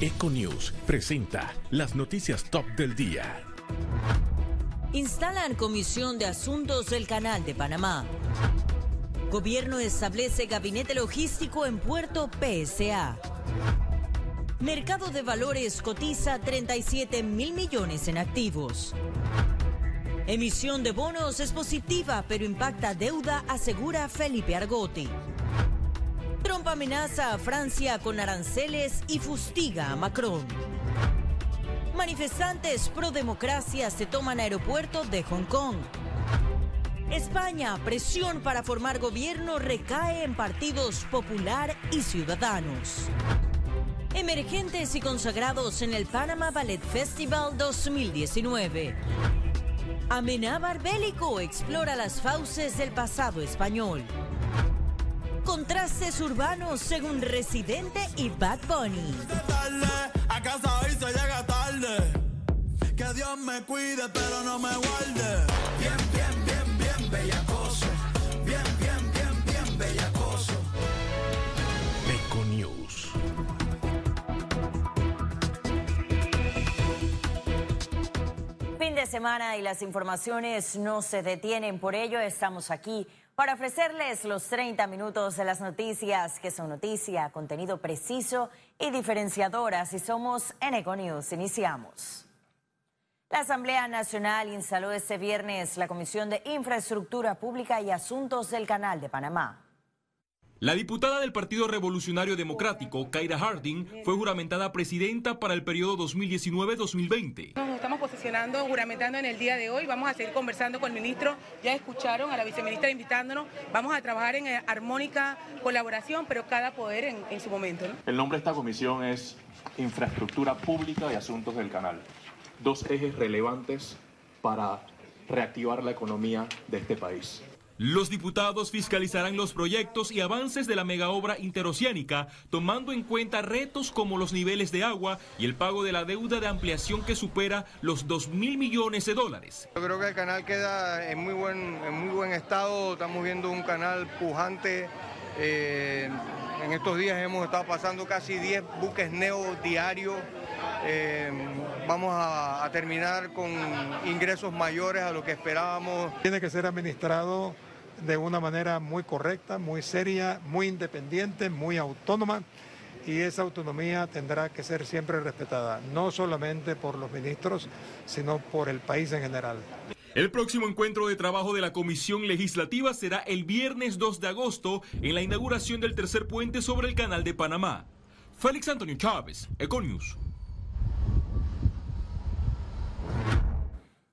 Econews presenta las noticias top del día. Instalan Comisión de Asuntos del Canal de Panamá. Gobierno establece gabinete logístico en Puerto PSA. Mercado de valores cotiza 37 mil millones en activos. Emisión de bonos es positiva, pero impacta deuda, asegura Felipe Argote. Trump amenaza a Francia con aranceles y fustiga a Macron. Manifestantes pro democracia se toman aeropuerto de Hong Kong. España, presión para formar gobierno recae en partidos popular y ciudadanos. Emergentes y consagrados en el Panama Ballet Festival 2019. Amenábar bélico explora las fauces del pasado español. Contrastes urbanos según Residente y Bad Bunny. A casa hoy se llega tarde. Que Dios me cuide, pero no me guarde. Bien, bien, bien, bien, bellacoso. Bien, bien, bien, bien, bellacoso. Econews. Fin de semana y las informaciones no se detienen, por ello estamos aquí para ofrecerles los 30 minutos de las noticias que son noticia, contenido preciso y diferenciador. Así somos en Econews. Iniciamos. La Asamblea Nacional instaló este viernes la Comisión de Infraestructura Pública y Asuntos del Canal de Panamá. La diputada del Partido Revolucionario Democrático, Kaira Harding, fue juramentada presidenta para el periodo 2019-2020. Nos estamos posicionando, juramentando en el día de hoy. Vamos a seguir conversando con el ministro. Ya escucharon a la viceministra invitándonos. Vamos a trabajar en eh, armónica colaboración, pero cada poder en, en su momento. ¿no? El nombre de esta comisión es Infraestructura Pública y Asuntos del Canal. Dos ejes relevantes para reactivar la economía de este país. Los diputados fiscalizarán los proyectos y avances de la megaobra interoceánica, tomando en cuenta retos como los niveles de agua y el pago de la deuda de ampliación que supera los 2 mil millones de dólares. Yo creo que el canal queda en muy buen, en muy buen estado, estamos viendo un canal pujante. eh, en estos días hemos estado pasando casi 10 buques neo diarios. Eh, vamos a, a terminar con ingresos mayores a lo que esperábamos. Tiene que ser administrado de una manera muy correcta, muy seria, muy independiente, muy autónoma y esa autonomía tendrá que ser siempre respetada, no solamente por los ministros, sino por el país en general. El próximo encuentro de trabajo de la Comisión Legislativa será el viernes 2 de agosto en la inauguración del tercer puente sobre el Canal de Panamá. Félix Antonio Chávez, Econius.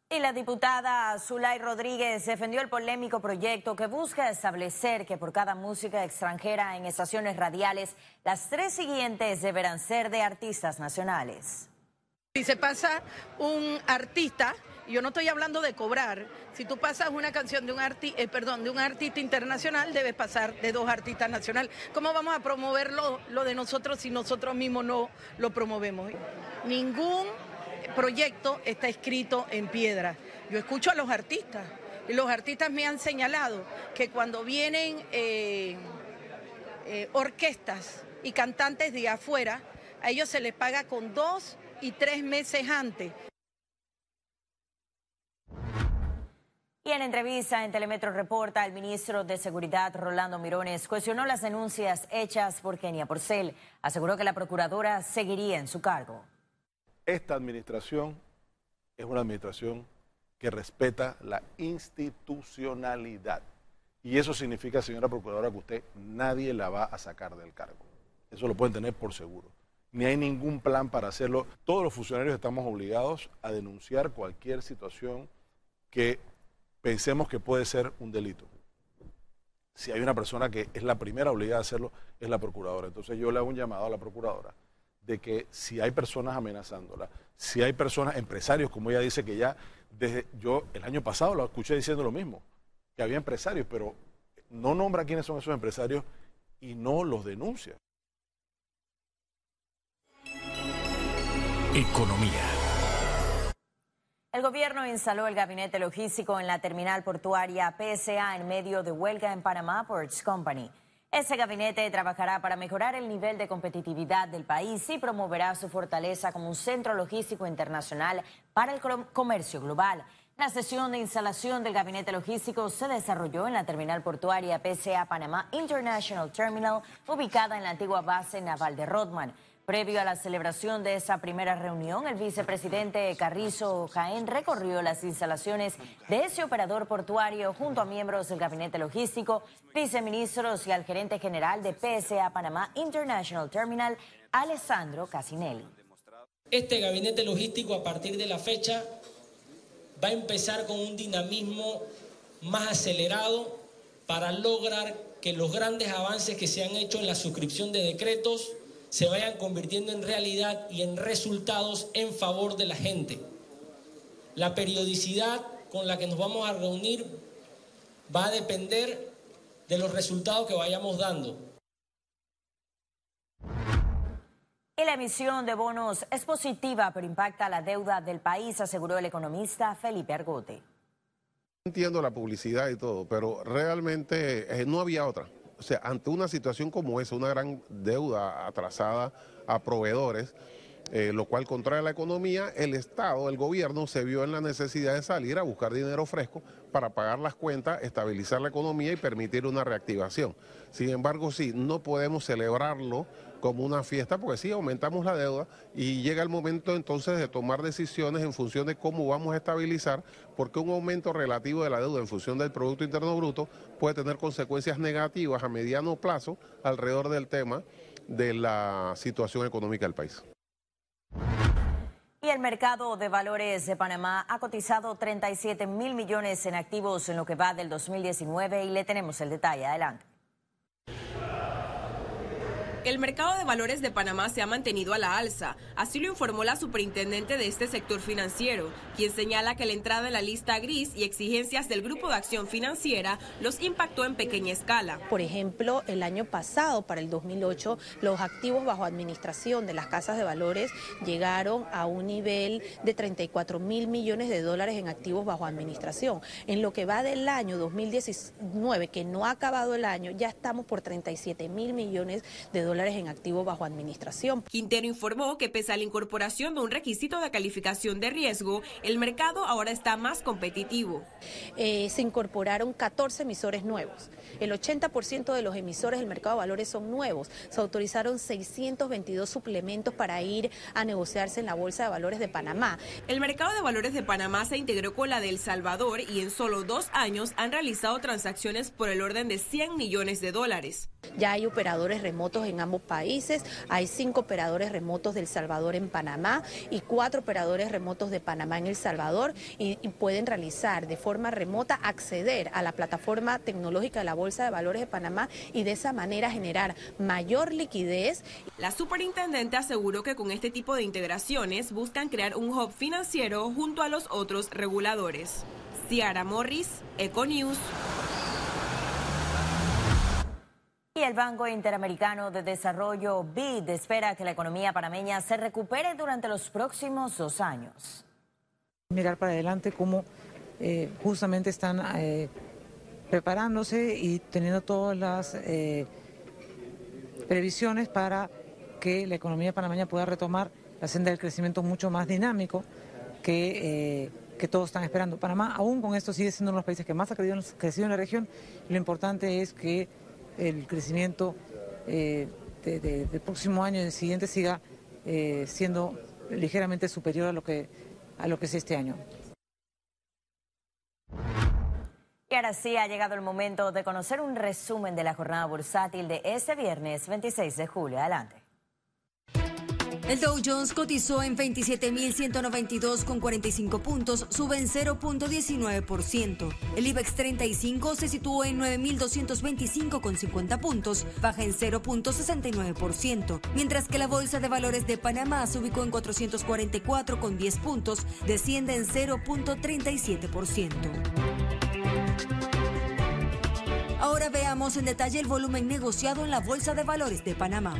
Y la diputada Zulay Rodríguez defendió el polémico proyecto que busca establecer que por cada música extranjera en estaciones radiales, las tres siguientes deberán ser de artistas nacionales. Si se pasa un artista, yo no estoy hablando de cobrar, si tú pasas una canción de un, arti eh, perdón, de un artista internacional, debes pasar de dos artistas nacionales. ¿Cómo vamos a promover lo, lo de nosotros si nosotros mismos no lo promovemos? Ningún proyecto está escrito en piedra. Yo escucho a los artistas y los artistas me han señalado que cuando vienen eh, eh, orquestas y cantantes de afuera, a ellos se les paga con dos y tres meses antes. Y en entrevista en Telemetro Reporta, el ministro de Seguridad, Rolando Mirones, cuestionó las denuncias hechas por Kenia Porcel. Aseguró que la procuradora seguiría en su cargo. Esta administración es una administración que respeta la institucionalidad. Y eso significa, señora Procuradora, que usted nadie la va a sacar del cargo. Eso lo pueden tener por seguro. Ni hay ningún plan para hacerlo. Todos los funcionarios estamos obligados a denunciar cualquier situación que pensemos que puede ser un delito. Si hay una persona que es la primera obligada a hacerlo, es la Procuradora. Entonces yo le hago un llamado a la Procuradora de que si hay personas amenazándola, si hay personas, empresarios, como ella dice que ya, desde yo el año pasado lo escuché diciendo lo mismo, que había empresarios, pero no nombra quiénes son esos empresarios y no los denuncia. Economía. El gobierno instaló el gabinete logístico en la terminal portuaria PSA en medio de huelga en Panamá Ports Company. Ese gabinete trabajará para mejorar el nivel de competitividad del país y promoverá su fortaleza como un centro logístico internacional para el comercio global. La sesión de instalación del gabinete logístico se desarrolló en la terminal portuaria PCA Panamá International Terminal, ubicada en la antigua base naval de Rodman. Previo a la celebración de esa primera reunión, el vicepresidente Carrizo Jaén recorrió las instalaciones de ese operador portuario junto a miembros del gabinete logístico, viceministros y al gerente general de PSA Panamá International Terminal, Alessandro Casinelli. Este gabinete logístico a partir de la fecha va a empezar con un dinamismo más acelerado para lograr que los grandes avances que se han hecho en la suscripción de decretos se vayan convirtiendo en realidad y en resultados en favor de la gente. La periodicidad con la que nos vamos a reunir va a depender de los resultados que vayamos dando. Y la emisión de bonos es positiva, pero impacta la deuda del país, aseguró el economista Felipe Argote. Entiendo la publicidad y todo, pero realmente eh, no había otra. O sea, ante una situación como esa, una gran deuda atrasada a proveedores, eh, lo cual contrae la economía, el Estado, el gobierno se vio en la necesidad de salir a buscar dinero fresco para pagar las cuentas, estabilizar la economía y permitir una reactivación. Sin embargo, sí, no podemos celebrarlo como una fiesta, porque sí, aumentamos la deuda y llega el momento entonces de tomar decisiones en función de cómo vamos a estabilizar, porque un aumento relativo de la deuda en función del Producto Interno Bruto puede tener consecuencias negativas a mediano plazo alrededor del tema de la situación económica del país. Y el mercado de valores de Panamá ha cotizado 37 mil millones en activos en lo que va del 2019 y le tenemos el detalle. Adelante. El mercado de valores de Panamá se ha mantenido a la alza, así lo informó la superintendente de este sector financiero, quien señala que la entrada en la lista gris y exigencias del Grupo de Acción Financiera los impactó en pequeña escala. Por ejemplo, el año pasado, para el 2008, los activos bajo administración de las casas de valores llegaron a un nivel de 34 mil millones de dólares en activos bajo administración. En lo que va del año 2019, que no ha acabado el año, ya estamos por 37 mil millones de dólares en activo bajo administración. Quintero informó que pese a la incorporación de un requisito de calificación de riesgo, el mercado ahora está más competitivo. Eh, se incorporaron 14 emisores nuevos. El 80% de los emisores del mercado de valores son nuevos. Se autorizaron 622 suplementos para ir a negociarse en la Bolsa de Valores de Panamá. El mercado de valores de Panamá se integró con la de El Salvador y en solo dos años han realizado transacciones por el orden de 100 millones de dólares. Ya hay operadores remotos en ambos países, hay cinco operadores remotos del Salvador en Panamá y cuatro operadores remotos de Panamá en El Salvador y, pueden realizar de forma remota acceder a la plataforma tecnológica de la Bolsa de Valores de Panamá y de esa manera generar mayor liquidez. La superintendente aseguró que con este tipo de integraciones buscan crear un hub financiero junto a los otros reguladores. Ciara Morris, Econews. Y el Banco Interamericano de Desarrollo, BID, espera que la economía panameña se recupere durante los próximos dos años. Mirar para adelante cómo eh, justamente están eh, preparándose y teniendo todas las eh, previsiones para que la economía panameña pueda retomar la senda del crecimiento mucho más dinámico que, que todos están esperando. Panamá, aún con esto, sigue siendo uno de los países que más ha crecido en la región. Lo importante es que el crecimiento eh, del próximo año y del siguiente siga eh, siendo ligeramente superior a lo que a lo que es este año. Y ahora sí ha llegado el momento de conocer un resumen de la jornada bursátil de este viernes 26 de julio. Adelante. El Dow Jones cotizó en 27.192,45 puntos, sube en 0.19%. El IBEX 35 se situó en 9.225,50 puntos, baja en 0.69%, mientras que la Bolsa de Valores de Panamá se ubicó en 444,10 puntos, desciende en 0.37%. Ahora veamos en detalle el volumen negociado en la Bolsa de Valores de Panamá.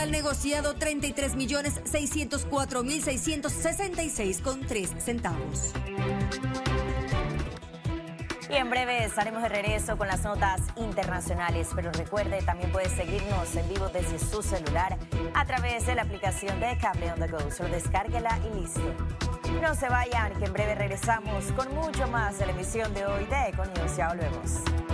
Total negociado 33 millones 604 mil 666 con 3 centavos. Y en breve estaremos de regreso con las notas internacionales, pero recuerde, también puede seguirnos en vivo desde su celular a través de la aplicación de Cable on the Go. Solo descárguela y listo. No se vayan, que en breve regresamos con mucho más de la emisión de hoy de Econews. Ya volvemos.